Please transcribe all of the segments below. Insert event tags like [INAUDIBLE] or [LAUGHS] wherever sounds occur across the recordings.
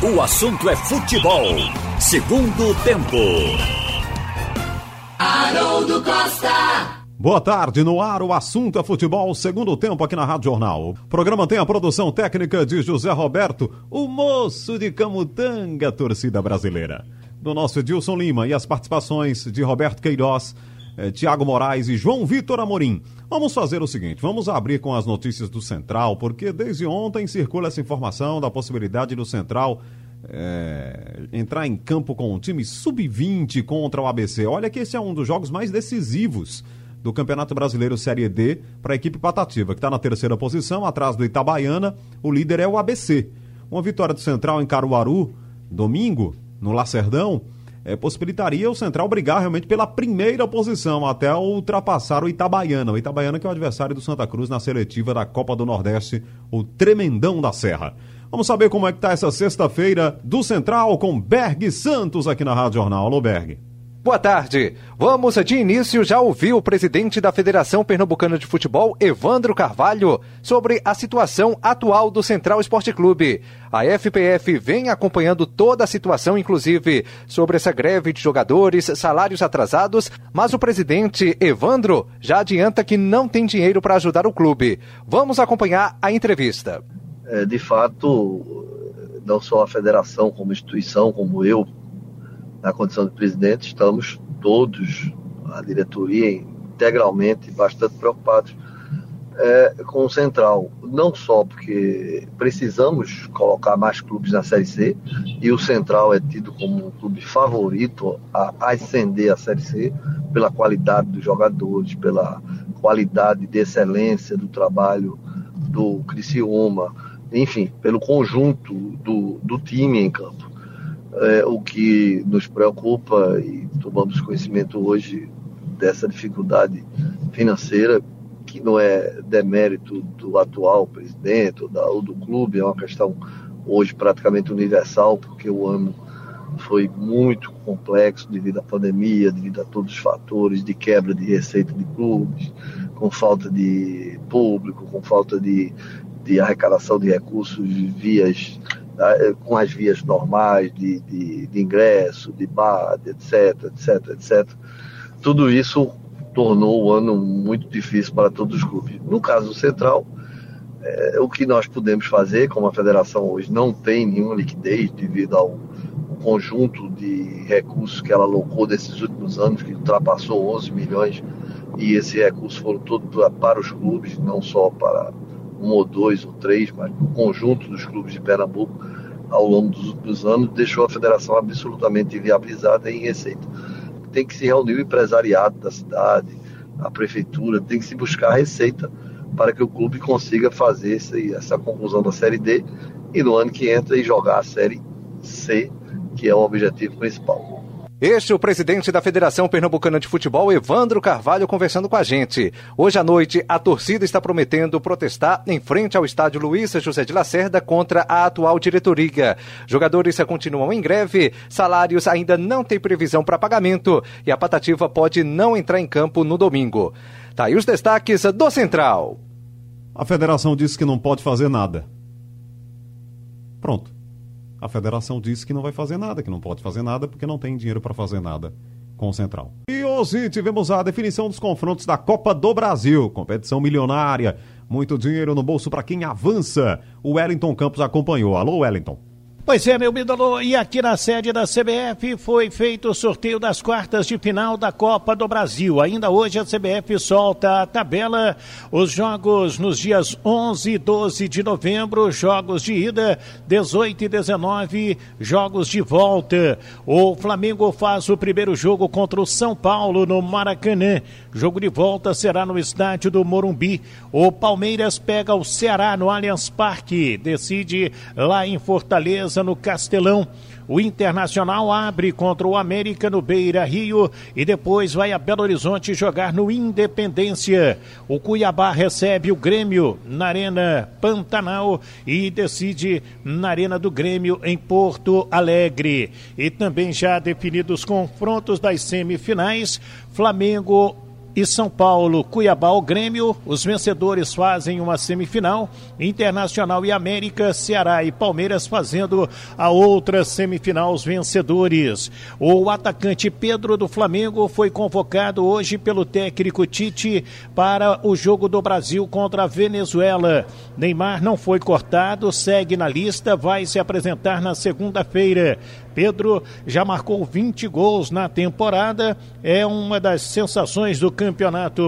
O assunto é futebol. Segundo tempo. Haroldo Costa. Boa tarde, no ar o assunto é futebol, segundo tempo aqui na Rádio Jornal. O programa tem a produção técnica de José Roberto, o moço de Camutanga, torcida brasileira. Do nosso Edilson Lima e as participações de Roberto Queiroz, eh, Tiago Moraes e João Vitor Amorim. Vamos fazer o seguinte, vamos abrir com as notícias do Central, porque desde ontem circula essa informação da possibilidade do Central é, entrar em campo com um time sub-20 contra o ABC. Olha que esse é um dos jogos mais decisivos do Campeonato Brasileiro Série D para a equipe patativa, que está na terceira posição, atrás do Itabaiana. O líder é o ABC. Uma vitória do Central em Caruaru, domingo, no Lacerdão, é, possibilitaria o Central brigar realmente pela primeira posição até ultrapassar o Itabaiana. O Itabaiana que é o adversário do Santa Cruz na seletiva da Copa do Nordeste, o Tremendão da Serra. Vamos saber como é que está essa sexta-feira do Central com Berg Santos aqui na Rádio Jornal. Alô, Berg. Boa tarde. Vamos de início já ouvir o presidente da Federação Pernambucana de Futebol, Evandro Carvalho, sobre a situação atual do Central Esporte Clube. A FPF vem acompanhando toda a situação, inclusive sobre essa greve de jogadores, salários atrasados, mas o presidente Evandro já adianta que não tem dinheiro para ajudar o clube. Vamos acompanhar a entrevista é, de fato, não só a federação como instituição, como eu, na condição de presidente, estamos todos, a diretoria integralmente, bastante preocupados é, com o Central. Não só porque precisamos colocar mais clubes na Série C, e o Central é tido como um clube favorito a ascender a Série C, pela qualidade dos jogadores, pela qualidade de excelência do trabalho do Criciúma, enfim, pelo conjunto do, do time em campo. É, o que nos preocupa e tomamos conhecimento hoje dessa dificuldade financeira, que não é demérito do atual presidente ou, da, ou do clube, é uma questão hoje praticamente universal, porque o ano foi muito complexo devido à pandemia, devido a todos os fatores de quebra de receita de clubes, com falta de público, com falta de, de arrecadação de recursos vias com as vias normais de, de, de ingresso, de bar, etc, etc, etc. Tudo isso tornou o ano muito difícil para todos os clubes. No caso central, é, o que nós podemos fazer, como a federação hoje não tem nenhuma liquidez devido ao conjunto de recursos que ela alocou nesses últimos anos, que ultrapassou 11 milhões, e esses recursos foram todos para os clubes, não só para um ou dois ou três, mas o conjunto dos clubes de Pernambuco ao longo dos, dos anos deixou a federação absolutamente viabilizada em receita. Tem que se reunir o empresariado da cidade, a prefeitura, tem que se buscar receita para que o clube consiga fazer essa conclusão da Série D e no ano que entra e jogar a Série C, que é o objetivo principal. Este é o presidente da Federação Pernambucana de Futebol, Evandro Carvalho, conversando com a gente. Hoje à noite, a torcida está prometendo protestar em frente ao estádio Luiz José de Lacerda contra a atual diretoria. Jogadores continuam em greve, salários ainda não têm previsão para pagamento e a Patativa pode não entrar em campo no domingo. Tá aí os destaques do Central. A federação disse que não pode fazer nada. Pronto a federação disse que não vai fazer nada, que não pode fazer nada porque não tem dinheiro para fazer nada com o Central. E hoje tivemos a definição dos confrontos da Copa do Brasil, competição milionária, muito dinheiro no bolso para quem avança. O Wellington Campos acompanhou. Alô, Wellington. Pois é, meu ídolo, e aqui na sede da CBF foi feito o sorteio das quartas de final da Copa do Brasil. Ainda hoje a CBF solta a tabela, os jogos nos dias 11 e 12 de novembro, jogos de ida, 18 e 19, jogos de volta. O Flamengo faz o primeiro jogo contra o São Paulo no Maracanã. Jogo de volta será no estádio do Morumbi. O Palmeiras pega o Ceará no Allianz Parque, decide lá em Fortaleza no Castelão. O Internacional abre contra o América no Beira Rio e depois vai a Belo Horizonte jogar no Independência. O Cuiabá recebe o Grêmio na Arena Pantanal e decide na Arena do Grêmio em Porto Alegre. E também já definidos confrontos das semifinais, Flamengo e São Paulo, Cuiabá ou Grêmio. Os vencedores fazem uma semifinal. Internacional e América, Ceará e Palmeiras fazendo a outra semifinal, os vencedores. O atacante Pedro do Flamengo foi convocado hoje pelo técnico Tite para o jogo do Brasil contra a Venezuela. Neymar não foi cortado, segue na lista, vai se apresentar na segunda-feira. Pedro já marcou 20 gols na temporada, é uma das sensações do Campeonato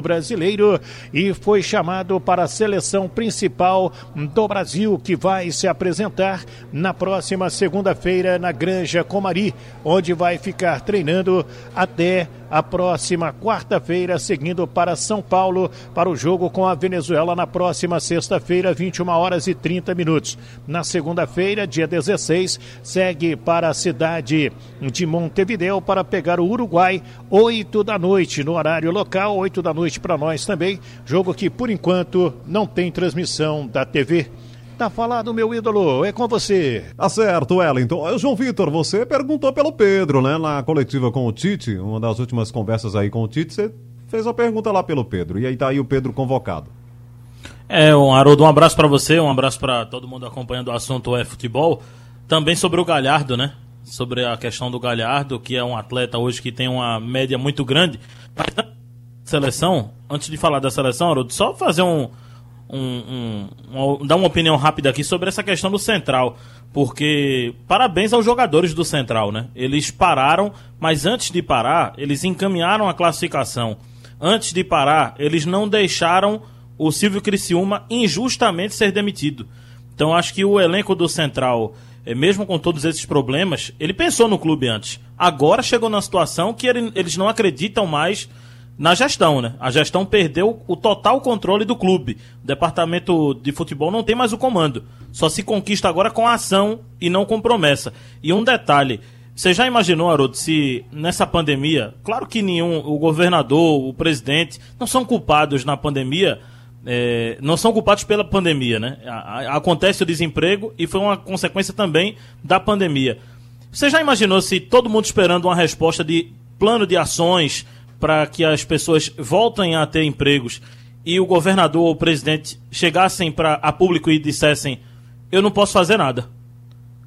Brasileiro e foi chamado para a seleção principal do Brasil, que vai se apresentar na próxima segunda-feira na Granja Comari, onde vai ficar treinando até a próxima quarta-feira, seguindo para São Paulo para o jogo com a Venezuela na próxima sexta-feira, 21 horas e 30 minutos. Na segunda-feira, dia 16, segue para a cidade de Montevideo para pegar o Uruguai, 8 da noite, no horário local, 8 da noite para nós também. Jogo que por enquanto não tem transmissão da TV. Tá falado, meu ídolo, é com você. Tá certo, Wellington. João Vitor, você perguntou pelo Pedro, né? Na coletiva com o Tite, uma das últimas conversas aí com o Tite, você fez uma pergunta lá pelo Pedro. E aí tá aí o Pedro convocado. É, um Haroldo, um abraço para você, um abraço para todo mundo acompanhando o assunto é futebol. Também sobre o Galhardo, né? Sobre a questão do Galhardo, que é um atleta hoje que tem uma média muito grande. Mas seleção, antes de falar da seleção, Haroldo, só fazer um, um, um, dar uma opinião rápida aqui sobre essa questão do Central. Porque parabéns aos jogadores do Central, né? Eles pararam, mas antes de parar, eles encaminharam a classificação. Antes de parar, eles não deixaram o Silvio Criciúma injustamente ser demitido. Então acho que o elenco do Central, eh, mesmo com todos esses problemas, ele pensou no clube antes. Agora chegou na situação que ele, eles não acreditam mais na gestão, né? A gestão perdeu o total controle do clube. O departamento de futebol não tem mais o comando. Só se conquista agora com ação e não com promessa. E um detalhe. Você já imaginou, Haroldo, se nessa pandemia, claro que nenhum, o governador, o presidente, não são culpados na pandemia, é, não são culpados pela pandemia, né? Acontece o desemprego e foi uma consequência também da pandemia. Você já imaginou se todo mundo esperando uma resposta de plano de ações, para que as pessoas voltem a ter empregos e o governador ou o presidente chegassem para a público e dissessem: eu não posso fazer nada.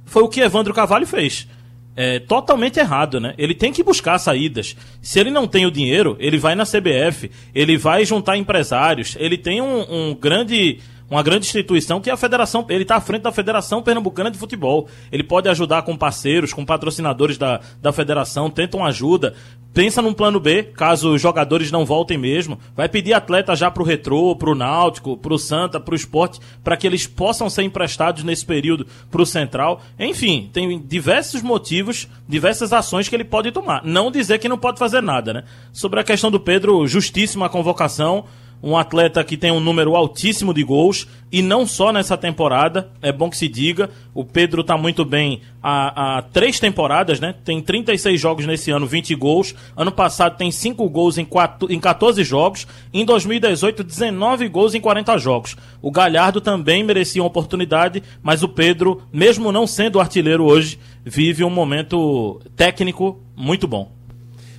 Foi o que Evandro Carvalho fez. É totalmente errado, né? Ele tem que buscar saídas. Se ele não tem o dinheiro, ele vai na CBF, ele vai juntar empresários, ele tem um, um grande uma grande instituição que é a Federação, ele está à frente da Federação Pernambucana de Futebol. Ele pode ajudar com parceiros, com patrocinadores da, da federação, tentam ajuda. Pensa num plano B, caso os jogadores não voltem mesmo. Vai pedir atleta já pro Retrô, pro Náutico, pro Santa, pro Esporte, para que eles possam ser emprestados nesse período pro Central. Enfim, tem diversos motivos, diversas ações que ele pode tomar. Não dizer que não pode fazer nada, né? Sobre a questão do Pedro, justíssima convocação um atleta que tem um número altíssimo de gols e não só nessa temporada, é bom que se diga. O Pedro está muito bem há, há, três temporadas, né? Tem 36 jogos nesse ano, 20 gols. Ano passado tem 5 gols em, 4, em 14 jogos. Em 2018, 19 gols em 40 jogos. O Galhardo também merecia uma oportunidade, mas o Pedro, mesmo não sendo artilheiro hoje, vive um momento técnico muito bom.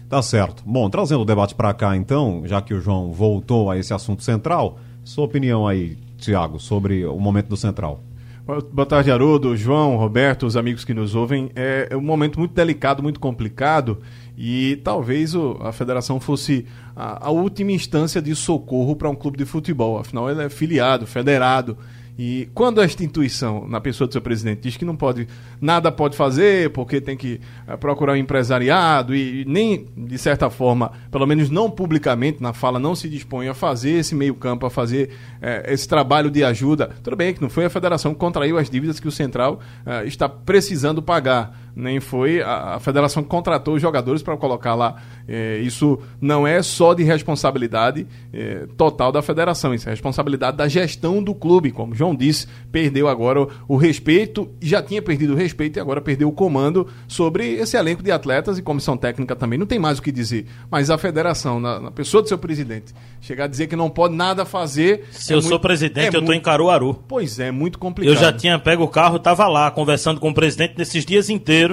Tá certo. Bom, trazendo o debate para cá então, já que o João voltou a esse assunto central, sua opinião aí, Tiago, sobre o momento do central. Boa tarde, Haroldo, João, Roberto, os amigos que nos ouvem. É, é um momento muito delicado, muito complicado e talvez a federação fosse a última instância de socorro para um clube de futebol. Afinal, ele é filiado, federado. E quando esta intuição, na pessoa do seu presidente, diz que não pode, nada pode fazer, porque tem que uh, procurar um empresariado e, nem, de certa forma, pelo menos não publicamente, na fala, não se dispõe a fazer esse meio-campo, a fazer uh, esse trabalho de ajuda. Tudo bem que não foi a federação que contraiu as dívidas que o Central uh, está precisando pagar nem foi a, a federação que contratou os jogadores para colocar lá. É, isso não é só de responsabilidade é, total da federação, isso é responsabilidade da gestão do clube. Como o João disse, perdeu agora o, o respeito, já tinha perdido o respeito e agora perdeu o comando sobre esse elenco de atletas e comissão técnica também. Não tem mais o que dizer. Mas a federação, na, na pessoa do seu presidente, chegar a dizer que não pode nada fazer. Se é eu muito, sou presidente, é eu estou em Caruaru. Pois é, muito complicado. Eu já tinha pego o carro, estava lá conversando com o presidente nesses dias inteiros,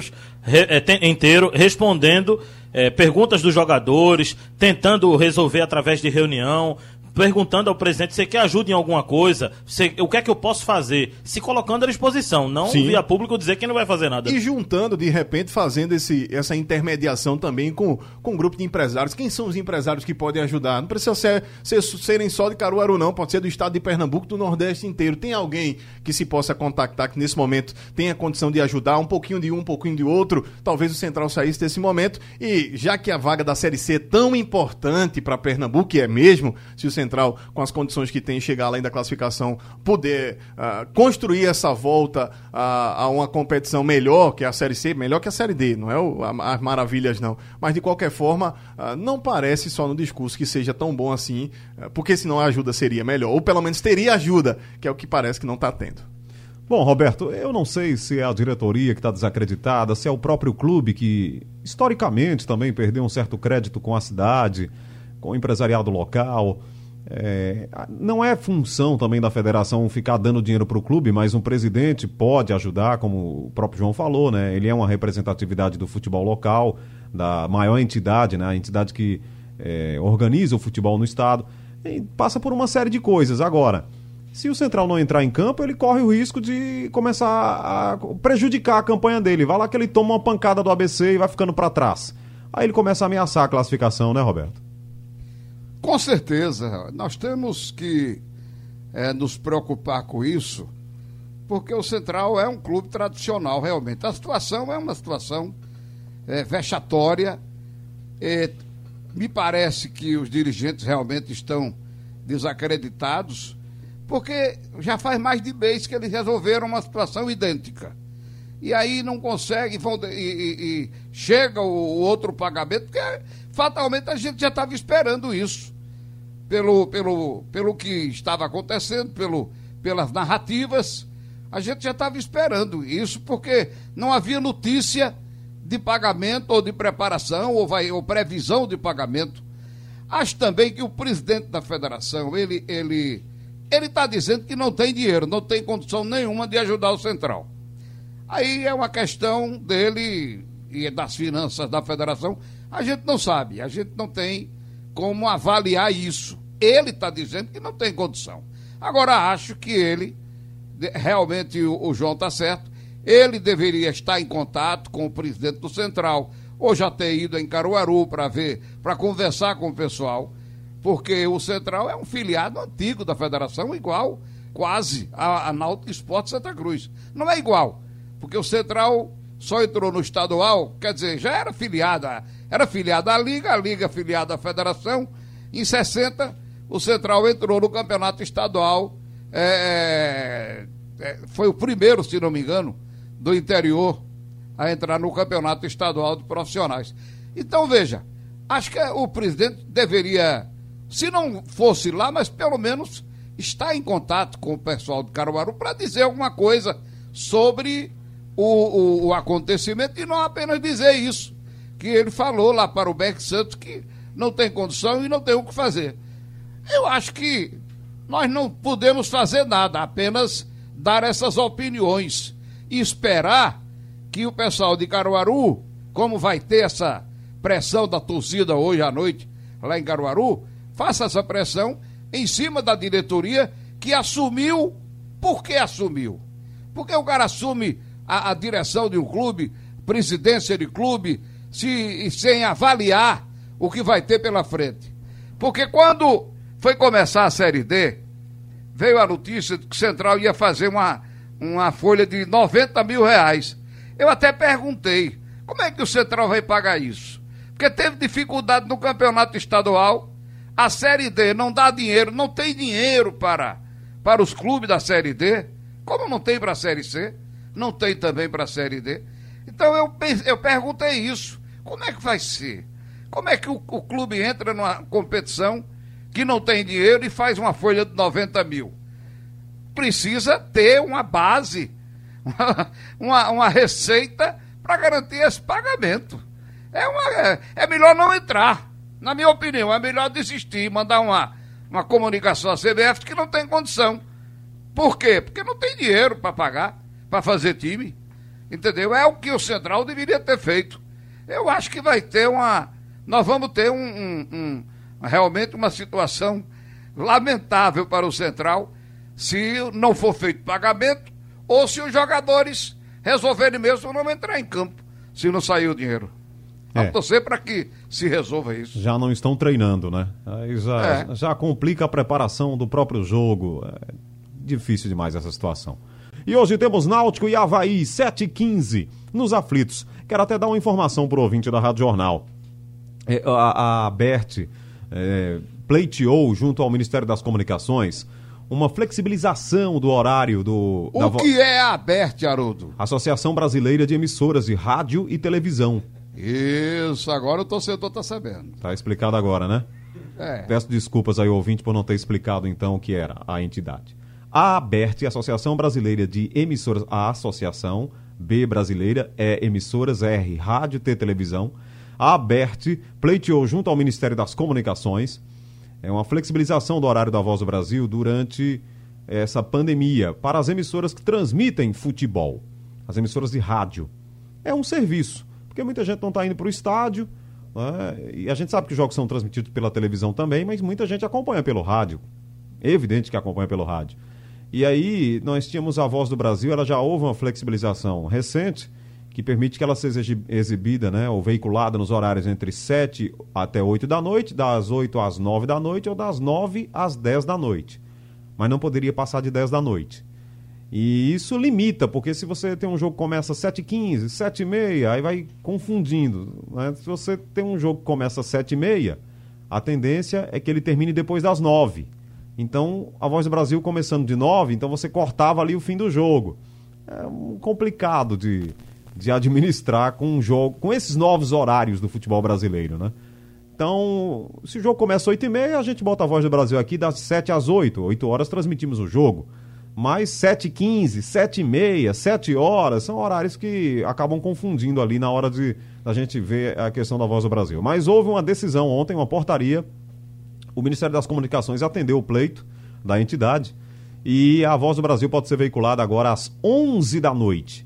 re, é, inteiro, respondendo é, perguntas dos jogadores, tentando resolver através de reunião, perguntando ao presidente se quer ajuda em alguma coisa, se, o que é que eu posso fazer, se colocando à disposição, não Sim. via público dizer que não vai fazer nada. E juntando, de repente, fazendo esse, essa intermediação também com, com um grupo de empresários. Quem são os empresários que podem ajudar? Não precisa ser, ser, serem só de Caruaru, não. Pode ser do estado de Pernambuco, do Nordeste inteiro. Tem alguém que se possa contactar que nesse momento tenha condição de ajudar, um pouquinho de um, um pouquinho de outro. Talvez o Central saísse desse momento. E já que a vaga da Série C é tão importante para Pernambuco, que é mesmo, se o Central, com as condições que tem, chegar além da classificação, poder uh, construir essa volta a, a, uma competição melhor que a Série C, melhor que a Série D, não é o, a, as maravilhas, não. Mas de qualquer forma, uh, não parece só no discurso que seja tão bom assim, uh, porque senão a ajuda seria melhor. Ou pelo menos teria ajuda, que é o que parece que não está tendo. Bom, Roberto, eu não sei se é a diretoria que está desacreditada, se é o próprio clube que, historicamente, também perdeu um certo crédito com a cidade, com o empresariado local. É, não é função também da federação ficar dando dinheiro para o clube, mas um presidente pode ajudar, como o próprio João falou, né? Ele é uma representatividade do futebol local, da maior entidade, né? A entidade que é, organiza o futebol no estado. Passa por uma série de coisas. Agora, se o Central não entrar em campo, ele corre o risco de começar a prejudicar a campanha dele. Vai lá que ele toma uma pancada do ABC e vai ficando para trás. Aí ele começa a ameaçar a classificação, né, Roberto? Com certeza, nós temos que é, nos preocupar com isso, porque o Central é um clube tradicional, realmente. A situação é uma situação é, vexatória. Me parece que os dirigentes realmente estão desacreditados, porque já faz mais de mês que eles resolveram uma situação idêntica. E aí não consegue, vão, e, e, e chega o, o outro pagamento, porque fatalmente a gente já estava esperando isso. Pelo, pelo, pelo que estava acontecendo, pelo, pelas narrativas, a gente já estava esperando isso, porque não havia notícia de pagamento ou de preparação ou, vai, ou previsão de pagamento. Acho também que o presidente da federação, ele ele ele está dizendo que não tem dinheiro, não tem condição nenhuma de ajudar o Central. Aí é uma questão dele e das finanças da federação a gente não sabe, a gente não tem como avaliar isso. Ele está dizendo que não tem condição. Agora, acho que ele, realmente o, o João está certo, ele deveria estar em contato com o presidente do Central, ou já ter ido em Caruaru para ver, para conversar com o pessoal, porque o Central é um filiado antigo da federação, igual quase a, a Náutico Esporte Santa Cruz. Não é igual, porque o Central só entrou no estadual, quer dizer, já era filiada, era filiada à Liga, a Liga filiada à Federação. Em 60, o Central entrou no campeonato estadual. É, é, foi o primeiro, se não me engano, do interior a entrar no campeonato estadual de profissionais. Então, veja, acho que o presidente deveria, se não fosse lá, mas pelo menos estar em contato com o pessoal de Caruaru para dizer alguma coisa sobre o, o, o, acontecimento e não apenas dizer isso, que ele falou lá para o Beck Santos que não tem condição e não tem o que fazer. Eu acho que nós não podemos fazer nada, apenas dar essas opiniões e esperar que o pessoal de Caruaru, como vai ter essa pressão da torcida hoje à noite lá em Caruaru, faça essa pressão em cima da diretoria que assumiu. Por que assumiu? Porque o cara assume a, a direção de um clube, presidência de clube, se, sem avaliar o que vai ter pela frente. Porque quando foi começar a Série D, veio a notícia de que o Central ia fazer uma, uma folha de 90 mil reais. Eu até perguntei, como é que o Central vai pagar isso? Porque teve dificuldade no campeonato estadual, a Série D não dá dinheiro, não tem dinheiro para, para os clubes da Série D, como não tem para a Série C não tem também para a Série D. Então eu, eu perguntei isso. Como é que vai ser? Como é que o, o, clube entra numa competição que não tem dinheiro e faz uma folha de 90 mil? Precisa ter uma base, [LAUGHS] uma, uma, receita para garantir esse pagamento. É, uma, é, é melhor não entrar. Na minha opinião, é melhor desistir, mandar uma, uma comunicação à CBF que não tem condição. Por quê? Porque não tem dinheiro para pagar para fazer time. Entendeu? É o que o Central deveria ter feito. Eu acho que vai ter uma. Nós vamos ter um, um realmente uma situação lamentável para o Central se não for feito pagamento ou se os jogadores resolverem mesmo não entrar em campo, se não sair o dinheiro. É. Vamos torcer para que se resolva isso. Já não estão treinando, né? Aí já, é. já complica a preparação do próprio jogo. É difícil demais essa situação. E hoje temos Náutico e Havaí, 7h15, nos aflitos. Quero até dar uma informação para o ouvinte da Rádio Jornal. É, a, a Bert é, pleiteou, junto ao Ministério das Comunicações, uma flexibilização do horário do. O que é a ABERT, Haroldo? Associação Brasileira de Emissoras de Rádio e Televisão. Isso, agora o torcedor está sabendo. Tá explicado agora, né? É. Peço desculpas aí, ouvinte, por não ter explicado então o que era a entidade. A ABERT, Associação Brasileira de Emissoras, a Associação B Brasileira, é Emissoras R, Rádio T Televisão. A ABERT pleiteou junto ao Ministério das Comunicações é uma flexibilização do horário da Voz do Brasil durante essa pandemia para as emissoras que transmitem futebol, as emissoras de rádio. É um serviço, porque muita gente não está indo para o estádio, né? e a gente sabe que os jogos são transmitidos pela televisão também, mas muita gente acompanha pelo rádio. É evidente que acompanha pelo rádio. E aí, nós tínhamos a Voz do Brasil, ela já houve uma flexibilização recente, que permite que ela seja exibida, né, ou veiculada nos horários entre 7 até 8 da noite, das 8 às 9 da noite ou das 9 às 10 da noite. Mas não poderia passar de 10 da noite. E isso limita, porque se você tem um jogo que começa às 7h15, 7h30, aí vai confundindo. Né? Se você tem um jogo que começa às 7h30, a tendência é que ele termine depois das 9 Então, a Voz do Brasil começando de 9, então você cortava ali o fim do jogo. É complicado de, de administrar com um jogo, com esses novos horários do futebol brasileiro, né? Então, se o jogo começa às 8h30, a gente bota a voz do Brasil aqui das 7 às 8. 8 horas transmitimos o jogo. Mas 7h15, 7h30, 7 horas são horários que acabam confundindo ali na hora de a gente ver a questão da voz do Brasil. Mas houve uma decisão ontem, uma portaria. O Ministério das Comunicações atendeu o pleito da entidade e a voz do Brasil pode ser veiculada agora às 11 da noite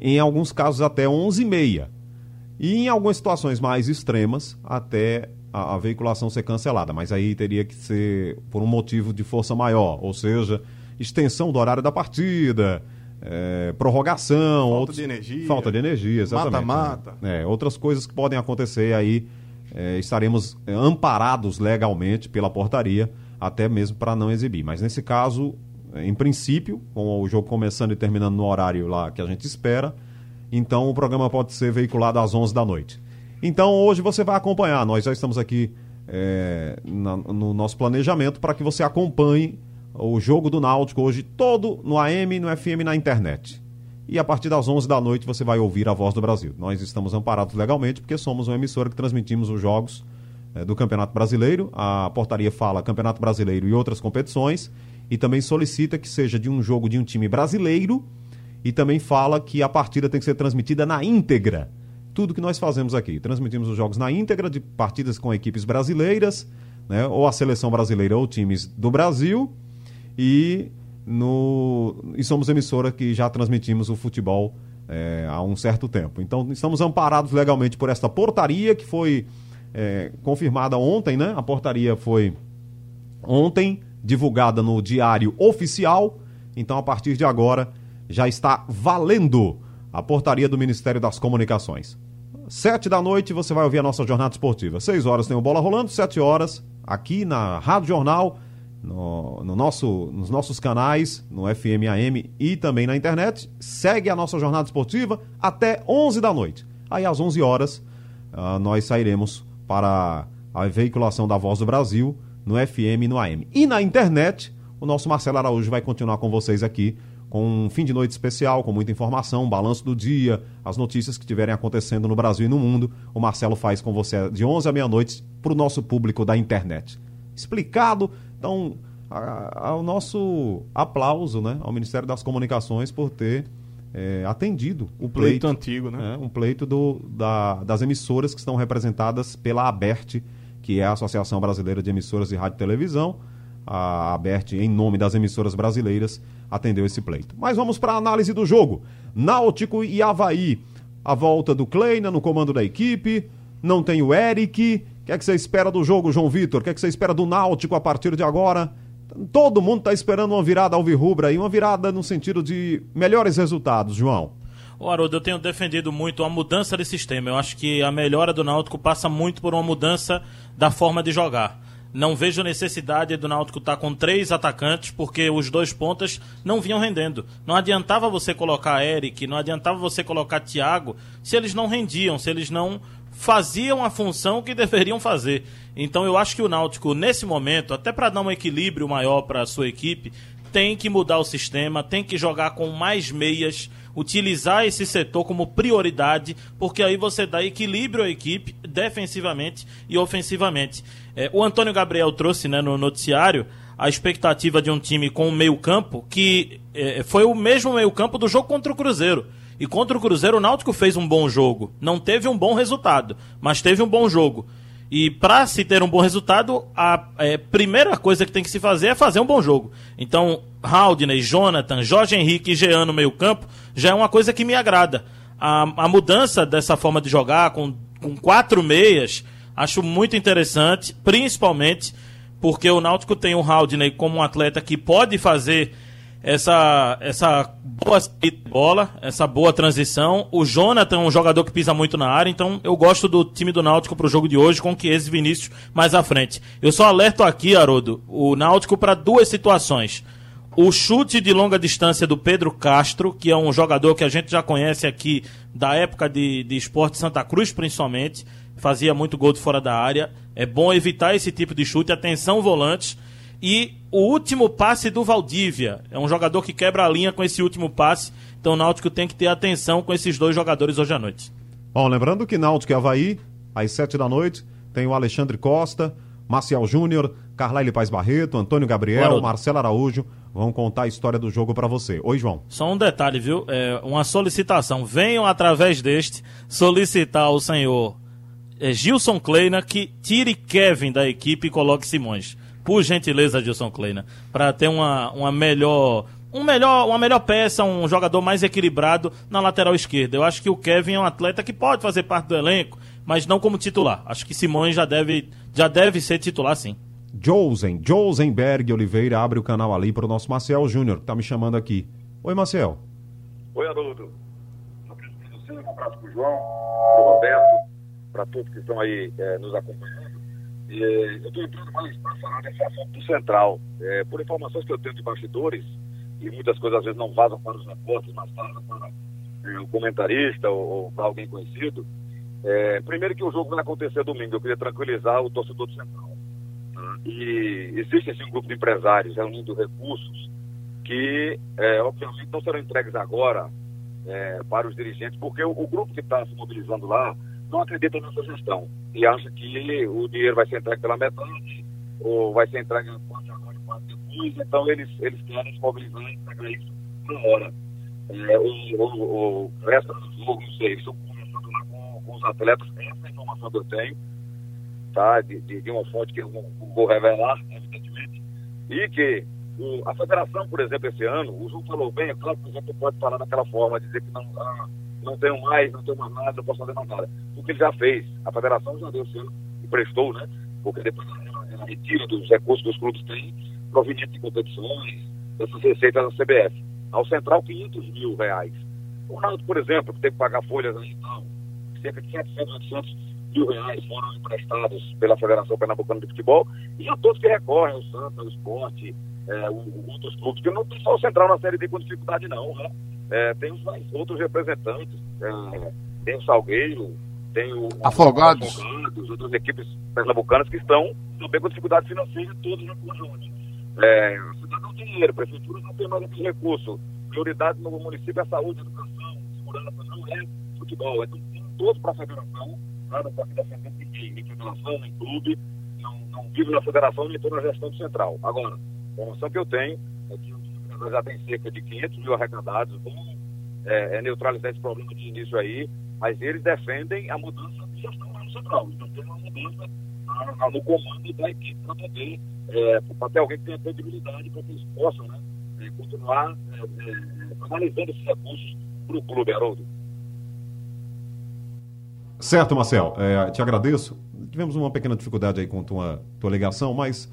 em alguns casos até 11h30. E em algumas situações mais extremas, até a, a, veiculação ser cancelada. Mas aí teria que ser por um motivo de força maior, ou seja, extensão do horário da partida, é, prorrogação. Falta outros, de energia. Falta de energia, exatamente. Mata-mata. É, outras coisas que podem acontecer aí, é, estaremos é, amparados legalmente pela portaria, até mesmo para não exibir. Mas nesse caso, em princípio, com o jogo começando e terminando no horário lá que a gente espera, então o programa pode ser veiculado às 11 da noite. Então hoje você vai acompanhar, nós já estamos aqui é, na, no nosso planejamento para que você acompanhe o jogo do Náutico hoje todo no AM, no FM, na internet. E a partir das 11 da noite você vai ouvir a Voz do Brasil. Nós estamos amparados legalmente porque somos uma emissora que transmitimos os jogos é, do Campeonato Brasileiro. A portaria fala Campeonato Brasileiro e outras competições e também solicita que seja de um jogo de um time brasileiro e também fala que a partida tem que ser transmitida na íntegra. Tudo que nós fazemos aqui. Transmitimos os jogos na íntegra de partidas com equipes brasileiras, né, ou a seleção brasileira ou times do Brasil. E, no, e somos emissora que já transmitimos o futebol é, há um certo tempo. Então estamos amparados legalmente por esta portaria que foi é, confirmada ontem, né? A portaria foi ontem divulgada no Diário Oficial. Então, a partir de agora, já está valendo a portaria do Ministério das Comunicações. Sete da noite você vai ouvir a nossa jornada esportiva. Seis horas tem o Bola Rolando, sete horas aqui na Rádio Jornal, no, no, nosso, nos nossos canais, no FM AM e também na internet. Segue a nossa jornada esportiva até onze da noite. Aí às onze horas uh, nós sairemos para a veiculação da Voz do Brasil no FM e no AM. E na internet, o nosso Marcelo Araújo vai continuar com vocês aqui com um fim de noite especial, com muita informação, um balanço do dia, as notícias que estiverem acontecendo no Brasil e no mundo. O Marcelo faz com você de 11 à meia-noite para o nosso público da internet. Explicado, então, ao nosso aplauso né, ao Ministério das Comunicações por ter é, atendido o pleito, pleito antigo, né? É, um pleito do, da, das emissoras que estão representadas pela ABERT, que é a Associação Brasileira de Emissoras de Rádio e Televisão, a ABERT, em nome das emissoras brasileiras, atendeu esse pleito. Mas vamos para a análise do jogo. Náutico e Havaí. a volta do Kleina no comando da equipe, não tem o Eric. O que é que você espera do jogo, João Vitor? O que é que você espera do Náutico a partir de agora? Todo mundo está esperando uma virada alvirrubra aí, uma virada no sentido de melhores resultados, João. O Haroldo, eu tenho defendido muito a mudança de sistema. Eu acho que a melhora do Náutico passa muito por uma mudança da forma de jogar. Não vejo necessidade do Náutico estar tá com três atacantes, porque os dois pontas não vinham rendendo. Não adiantava você colocar Eric, não adiantava você colocar Thiago, se eles não rendiam, se eles não faziam a função que [LAUGHS] deveriam fazer. Então eu acho que o Náutico, nesse momento, até para dar um equilíbrio maior para a sua equipe, tem que mudar o sistema, tem que jogar com mais meias, utilizar esse setor como prioridade, porque aí você dá equilíbrio à equipe defensivamente e ofensivamente. É, o Antônio Gabriel trouxe né, no noticiário a expectativa de um time com um meio-campo que é, foi o mesmo meio-campo do jogo contra o Cruzeiro. E contra o Cruzeiro, o Náutico fez um bom jogo. Não teve um bom resultado, mas teve um bom jogo. E para se ter um bom resultado, a é, primeira coisa que tem que se fazer é fazer um bom jogo. Então, Haldney, Jonathan, Jorge Henrique e Jean no meio-campo já é uma coisa que me agrada. A, a mudança dessa forma de jogar, com, com quatro meias, acho muito interessante, principalmente porque o Náutico tem o Haldney como um atleta que pode fazer essa, essa boa bola, essa boa transição. O Jonathan é um jogador que pisa muito na área, então eu gosto do time do Náutico para o jogo de hoje com Chiesa e Vinícius mais à frente. Eu só alerto aqui, Haroldo, o Náutico para duas situações. O chute de longa distância do Pedro Castro, que é um jogador que a gente já conhece aqui da época de, de esporte Santa Cruz, principalmente, fazia muito gol de fora da área. É bom evitar esse tipo de chute. Atenção, volantes e o último passe do Valdívia. É um jogador que quebra a linha com esse último passe. Então o Náutico tem que ter atenção com esses dois jogadores hoje à noite. Bom, lembrando que Náutico e Havaí, às sete da noite, tem o Alexandre Costa, Marcial Júnior, Carlyle Paz Barreto, Antônio Gabriel, Marcelo Araújo vão contar a história do jogo para você. Oi, João. Só um detalhe, viu? É uma solicitação. Venham através deste solicitar ao senhor é, Gilson Kleina que tire Kevin da equipe e coloque Simões por gentileza, Gilson Kleina, para ter uma, uma melhor. Um melhor, uma melhor peça, um jogador mais equilibrado na lateral esquerda. Eu acho que o Kevin é um atleta que pode fazer parte do elenco, mas não como titular. Acho que Simões já deve, já deve ser titular, sim. Josen, Josenberg Oliveira abre o canal ali para o nosso Marcel Júnior, que está me chamando aqui. Oi, Marcel. Oi, Haroldo. Um abraço para o João, para o Roberto, para todos que estão aí é, nos acompanhando. É, eu estou entrando mais para falar desse assunto do Central. É, por informações que eu tenho de bastidores, e muitas coisas às vezes não vazam para os repórteres, mas vazam para é, o comentarista ou, ou para alguém conhecido. Primeiro que o jogo vai acontecer domingo, eu queria tranquilizar o torcedor do Central. Tá? E existe assim, um grupo de empresários reunindo recursos que, obviamente, não serão entregues agora para os dirigentes, porque o, o grupo que está se mobilizando lá não acredita nessa gestão e acha que o dinheiro vai ser entregue pela metade ou vai ser entregue parte agora e parte depois, então eles, eles querem se mobilizar e entregar isso na hora. É, o, o, o resto do jogo, não sei, estão conversando lá com, com, os atletas, essa é informação que eu tenho, tá? de, de, de uma fonte que eu não vou revelar, evidentemente, e que o, a federação, por exemplo, esse ano, o Ju falou bem, é claro que a gente pode falar daquela forma, dizer que não, ah, não tenho mais, não tenho mais nada, não posso fazer mais nada. O que ele já fez, a federação já deu esse emprestou, né? Porque depois ela retira dos recursos que os clubes têm, proveniente de competições, dessas receitas da CBF. Ao Central, 500 mil reais. O Naldo, por exemplo, que tem que pagar folhas aí então, cerca de 700, 800 mil reais foram emprestados pela Federação Pernambucana de Futebol e a todos que recorrem, o Santa, o Esporte, é, o, outros clubes, que não tem só o Central na Série D com dificuldade não, né? É, tem os outros representantes, é, tem o Salgueiro, tem o Afogados. Afogados, outras equipes pernambucanas que estão também com dificuldade financeira, todos no conjunto. É, a cidade não tem dinheiro, a prefeitura não tem mais esse recurso. Prioridade no município é saúde, educação, segurança, não é futebol. Então, tem todos para a federação, nada para defender ninguém, em federação, em clube, não, não vive na federação nem estou na gestão central. Agora, a informação que eu tenho é que já tem cerca de 500 mil arrecadados, vão é, é, neutralizar esse problema de início aí, mas eles defendem a mudança de gestão lá no Central. Então tem uma mudança no comando da equipe para poder, é, para ter alguém que tenha credibilidade para que eles possam né, é, continuar é, é, analisando esses recursos para o clube, Haroldo. Certo, Marcel. É, te agradeço. Tivemos uma pequena dificuldade aí com tua, tua ligação, mas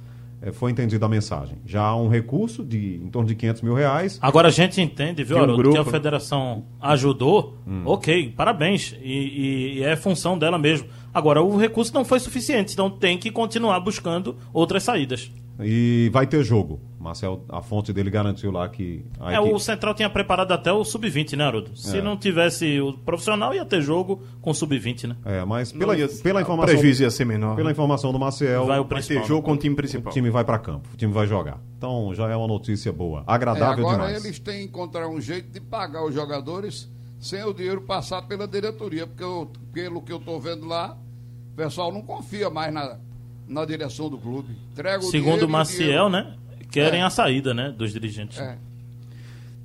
foi entendida a mensagem. Já há um recurso de em torno de 500 mil reais. Agora a gente entende, viu, Tem um Haroldo, grupo, que a federação ajudou. Ok, parabéns. E, e- e é função dela mesmo. Agora, o recurso não foi suficiente, então tem que continuar buscando outras saídas. E vai ter jogo. Marcel, a fonte dele garantiu lá que. A É, equipe- o Central tinha preparado até o sub-20, né, Haroldo? Se É. não tivesse o profissional, ia ter jogo com sub-20, né? É, mas pela, ia- pela o informação. prejuízo ia ser menor. Pela informação do Marcel, Vai o Vai ter jogo com o time o principal. time vai para campo, o time vai jogar. Então já é uma notícia boa. É, Agradável agora demais. eles têm que encontrar um jeito de pagar os jogadores sem o dinheiro passar pela diretoria, porque eu- pelo que eu estou vendo lá, o pessoal não confia mais na, na direção do clube. Entrega o dinheiro Segundo e o o Maciel, dinheiro- né? Querem É. a saída, né? Dos dirigentes. É.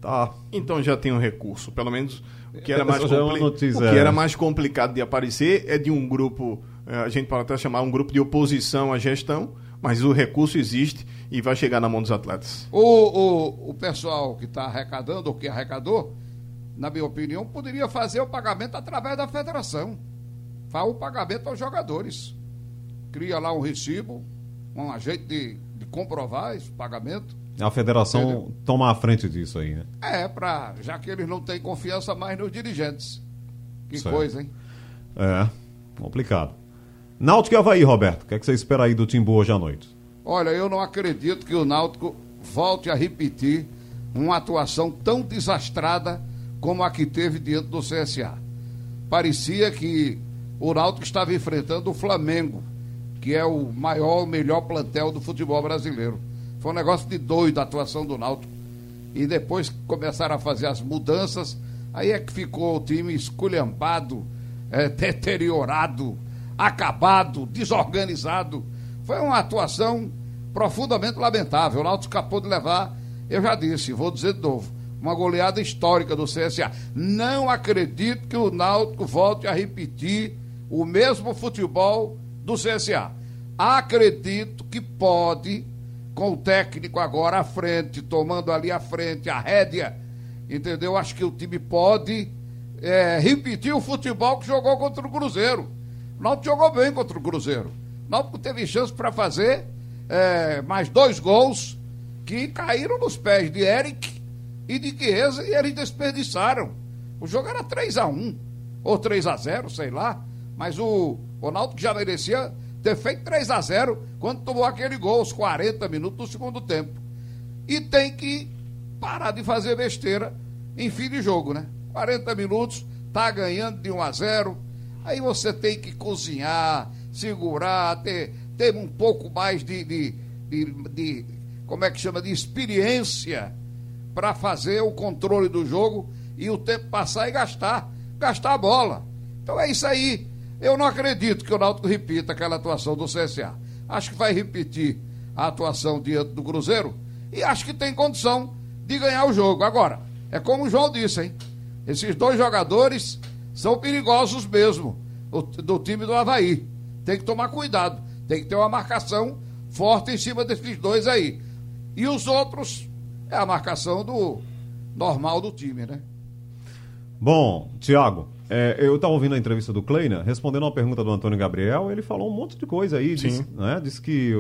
Tá. Então já tem um recurso, pelo menos o que era mais, é compli- notícia, o que é. era mais complicado de aparecer é de um grupo, eh, a gente pode até chamar um grupo de oposição à gestão, mas o recurso existe e vai chegar na mão dos atletas. O, o, o pessoal que está arrecadando, ou que arrecadou, na minha opinião, poderia fazer o pagamento através da federação. Faz o pagamento aos jogadores. Cria lá um recibo, um jeito de, de comprovar esse pagamento. A federação Entendeu? toma a frente disso aí, né? É, pra, já que eles não têm confiança mais nos dirigentes. Que Certo. coisa, hein? É, complicado. Náutico e Havaí, Roberto. O que, é que você espera aí do Timbu hoje à noite? Olha, eu não acredito que o Náutico volte a repetir uma atuação tão desastrada como a que teve diante do CSA. Parecia que o Náutico estava enfrentando o Flamengo, que é o maior, melhor plantel do futebol brasileiro. Foi um negócio de doido a atuação do Náutico. E depois começaram a fazer as mudanças, aí é que ficou o time esculhambado, eh, [LAUGHS] deteriorado, acabado, desorganizado. Foi uma atuação profundamente lamentável. O Náutico escapou de levar, eu já disse, vou dizer de novo, uma goleada histórica do CSA. Não acredito que o Náutico volte a repetir o mesmo futebol do CSA. Acredito que pode, com o técnico agora à frente, tomando ali à frente a rédea, entendeu? Acho que o time pode é, repetir o futebol que jogou contra o Cruzeiro. O Náutico jogou bem contra o Cruzeiro. O Náutico teve chance para fazer é, mais dois gols que caíram nos pés de Eric e de Chiesa e eles desperdiçaram. O jogo era 3 a 1 ou 3 a 0 sei lá. Mas o Ronaldo já merecia ter feito 3 a 0 quando tomou aquele gol aos 40 minutos do segundo tempo. E tem que parar de fazer besteira em fim de jogo, né? 40 minutos, tá ganhando de 1 a 0. Aí você tem que cozinhar, segurar, ter, ter um pouco mais de, de, de, de como é que chama, de experiência para fazer o controle do jogo e o tempo passar e gastar, gastar a bola. Então é isso aí. Eu não acredito que o Náutico repita aquela atuação do CSA. Acho que vai repetir a atuação diante do Cruzeiro e acho que tem condição de ganhar o jogo. Agora, é como o João disse, hein? Esses dois jogadores são perigosos mesmo, o- do time do Havaí. Tem que tomar cuidado, tem que ter uma marcação forte em cima desses dois aí. E os outros é a marcação do normal do time, né? Bom, Tiago, é, eu estava ouvindo a entrevista do Kleiner, respondendo uma pergunta do Antônio Gabriel, ele falou um monte de coisa aí. Disse, né, disse que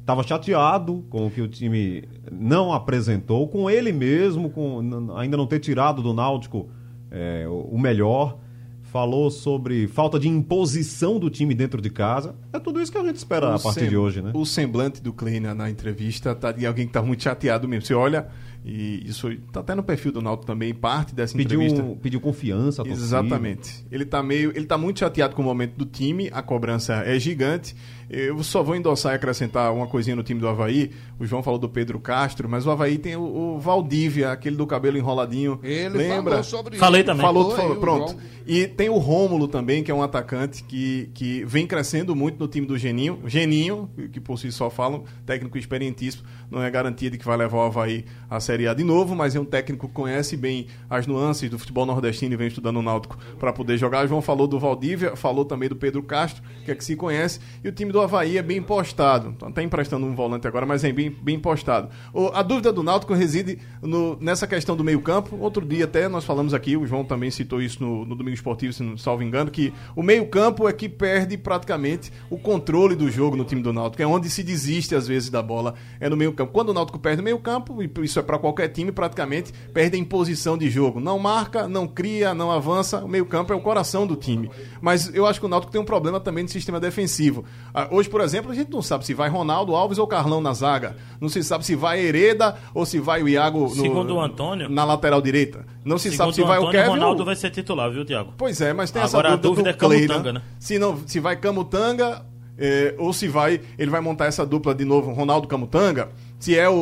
estava chateado com o que o time não apresentou, com ele mesmo, com ainda não ter tirado do Náutico é, o melhor. Falou sobre falta de imposição do time dentro de casa. É tudo isso que a gente espera a O partir sem- de hoje, né? O semblante do Kleiner na entrevista tá de alguém que tá muito chateado mesmo. Você olha, e isso tá até no perfil do Náutico também, parte dessa Pediu, entrevista. pediu confiança. Exatamente. Ele tá meio, ele tá muito chateado com o momento do time, a cobrança é gigante. Eu só vou endossar e acrescentar uma coisinha no time do Havaí. O João falou do Pedro Castro, mas o Havaí tem o, o Valdívia, aquele do cabelo enroladinho. Ele Lembra? falou sobre Falei também. Falou, Falou pronto. João. E tem o Rômulo também, que é um atacante que, que vem crescendo muito no time do Geninho. Geninho, que por si só falam, técnico experientíssimo, não é garantia de que vai levar o Havaí à Série A de novo, mas é um técnico que conhece bem as nuances do futebol nordestino e vem estudando o Náutico para poder jogar. O João falou do Valdívia, falou também do Pedro Castro, que é que se conhece, e o time do Havaí é bem postado. Está até emprestando um volante agora, mas é bem, bem postado. O, a dúvida do Náutico reside no, nessa questão do meio-campo. Outro dia até nós falamos aqui, o João também citou isso no, no Domingo Esportivo, se não salvo engano, que o meio-campo é que perde praticamente o controle do jogo no time do Náutico. É onde se desiste às vezes da bola, é no meio-campo. Quando o Náutico perde o meio-campo, e isso é para qualquer time, praticamente perde em posição de jogo. Não marca, não cria, não avança. O meio-campo é o coração do time. Mas eu acho que o Náutico tem um problema também no sistema defensivo. Hoje, por exemplo, a gente não sabe se vai Ronaldo Alves ou Carlão na zaga. Não se sabe se vai Hereda ou se vai o Iago no, Segundo o Antônio, na lateral direita. Não se sabe se o vai o Antônio, Kevin Ronaldo ou... vai ser titular, viu, Tiago? Pois é, mas tem Agora essa a dúvida é do Clay, Camutanga, né? Se, não, se vai Camutanga é, ou se vai ele vai montar essa dupla de novo, Ronaldo Camutanga, se é o,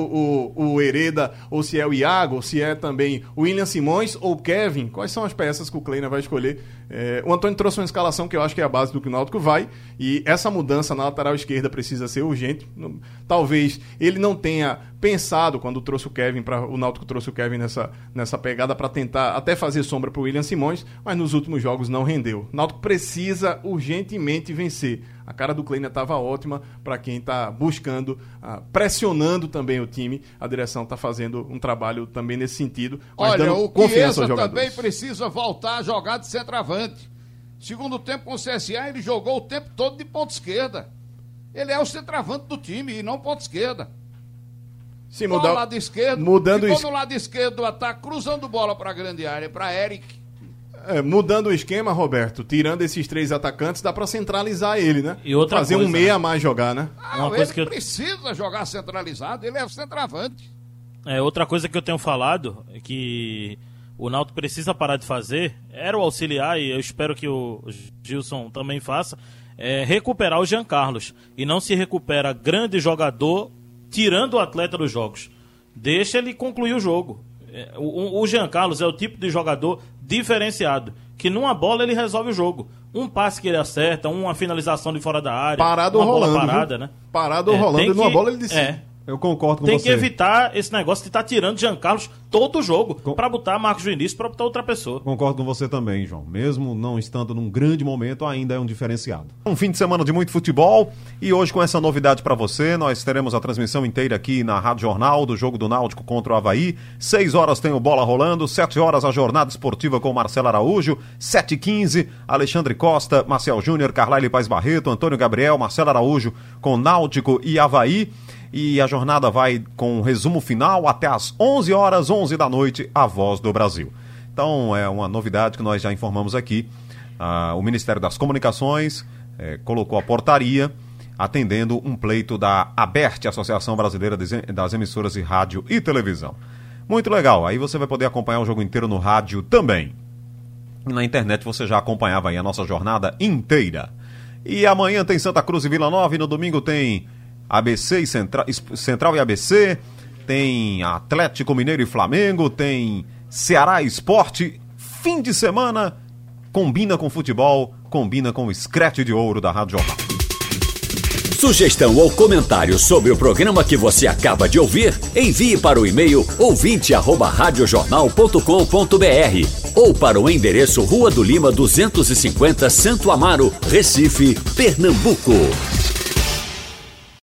o, o Hereda ou se é o Iago, ou se é também o William Simões ou o Kevin, quais são as peças que o Kleiner vai escolher? É, o Antônio trouxe uma escalação que eu acho que é a base do que o Náutico vai, e essa mudança na lateral esquerda precisa ser urgente. Talvez ele não tenha pensado quando trouxe o Kevin para o Náutico trouxe o Kevin nessa, nessa pegada para tentar até fazer sombra para o William Simões, mas nos últimos jogos não rendeu. O Náutico precisa urgentemente vencer. A cara do Kleiner estava ótima para quem está buscando, ah, pressionando também o time. A direção está fazendo um trabalho também nesse sentido, mas Olha, dando o confiança Chiesa também precisa voltar a jogar de centroavante. Segundo tempo com o CSA, ele jogou o tempo todo de ponta esquerda. Ele é o centroavante do time e não ponta esquerda. Sim, Ficou muda- ao lado esquerdo, mudando ficou es- no lado esquerdo do ataque, cruzando bola para a grande área, para Eric. É, mudando o esquema, Roberto, tirando esses três atacantes, dá para centralizar ele, né? E outra Fazer um coisa, meia né? a mais jogar, né? Ah, Uma ele coisa que eu- precisa jogar centralizado, ele é o centroavante. É, outra coisa que eu tenho falado, é que o Náutico precisa parar de fazer, era o auxiliar, e eu espero que o Gilson também faça, é recuperar o Jean Carlos. E não se recupera grande jogador tirando o atleta dos jogos. Deixa ele concluir o jogo. É, O, o Jean Carlos é o tipo de jogador diferenciado, que numa bola ele resolve o jogo. Um passe que ele acerta, uma finalização de fora da área, Parado ou rolando. bola parada, né? Parado ou É, rolando, e numa bola ele decide. É, Eu concordo com tem você. que evitar esse negócio de estar tirando Jean Carlos todo o jogo pra botar Marcos Vinícius pra botar outra pessoa. Concordo com você também, João. Mesmo não estando num grande momento, ainda é um diferenciado. Um fim de semana de muito futebol e hoje com essa novidade para você, nós teremos a transmissão inteira aqui na Rádio Jornal do jogo do Náutico contra o Havaí. 6 horas tem o Bola rolando, 7 horas a jornada esportiva com Marcelo Araújo, 7 h 15 Alexandre Costa, Marcel Júnior, Carlyle Paz Barreto, Antônio Gabriel, Marcelo Araújo com Náutico e Havaí. E a jornada vai com um resumo final até às 11 horas, 11 da noite, a Voz do Brasil. Então, é uma novidade que nós já informamos aqui. Ah, o Ministério das Comunicações eh, colocou a portaria atendendo um pleito da ABERT, Associação Brasileira das Emissoras de Rádio e Televisão. Muito legal. Aí você vai poder acompanhar o jogo inteiro no rádio também. Na internet você já acompanhava aí a nossa jornada inteira. E amanhã tem Santa Cruz e Vila Nova e no domingo tem ABC e Centra- Es- Central e ABC, tem Atlético Mineiro e Flamengo, tem Ceará Esporte. Fim de semana combina com futebol, combina com o scratch de ouro da Rádio Jornal. Sugestão ou comentário sobre o programa que você acaba de ouvir, envie para o e-mail ouvinte@radiojornal.com.br ou para o endereço Rua do Lima 250, Santo Amaro, Recife, Pernambuco.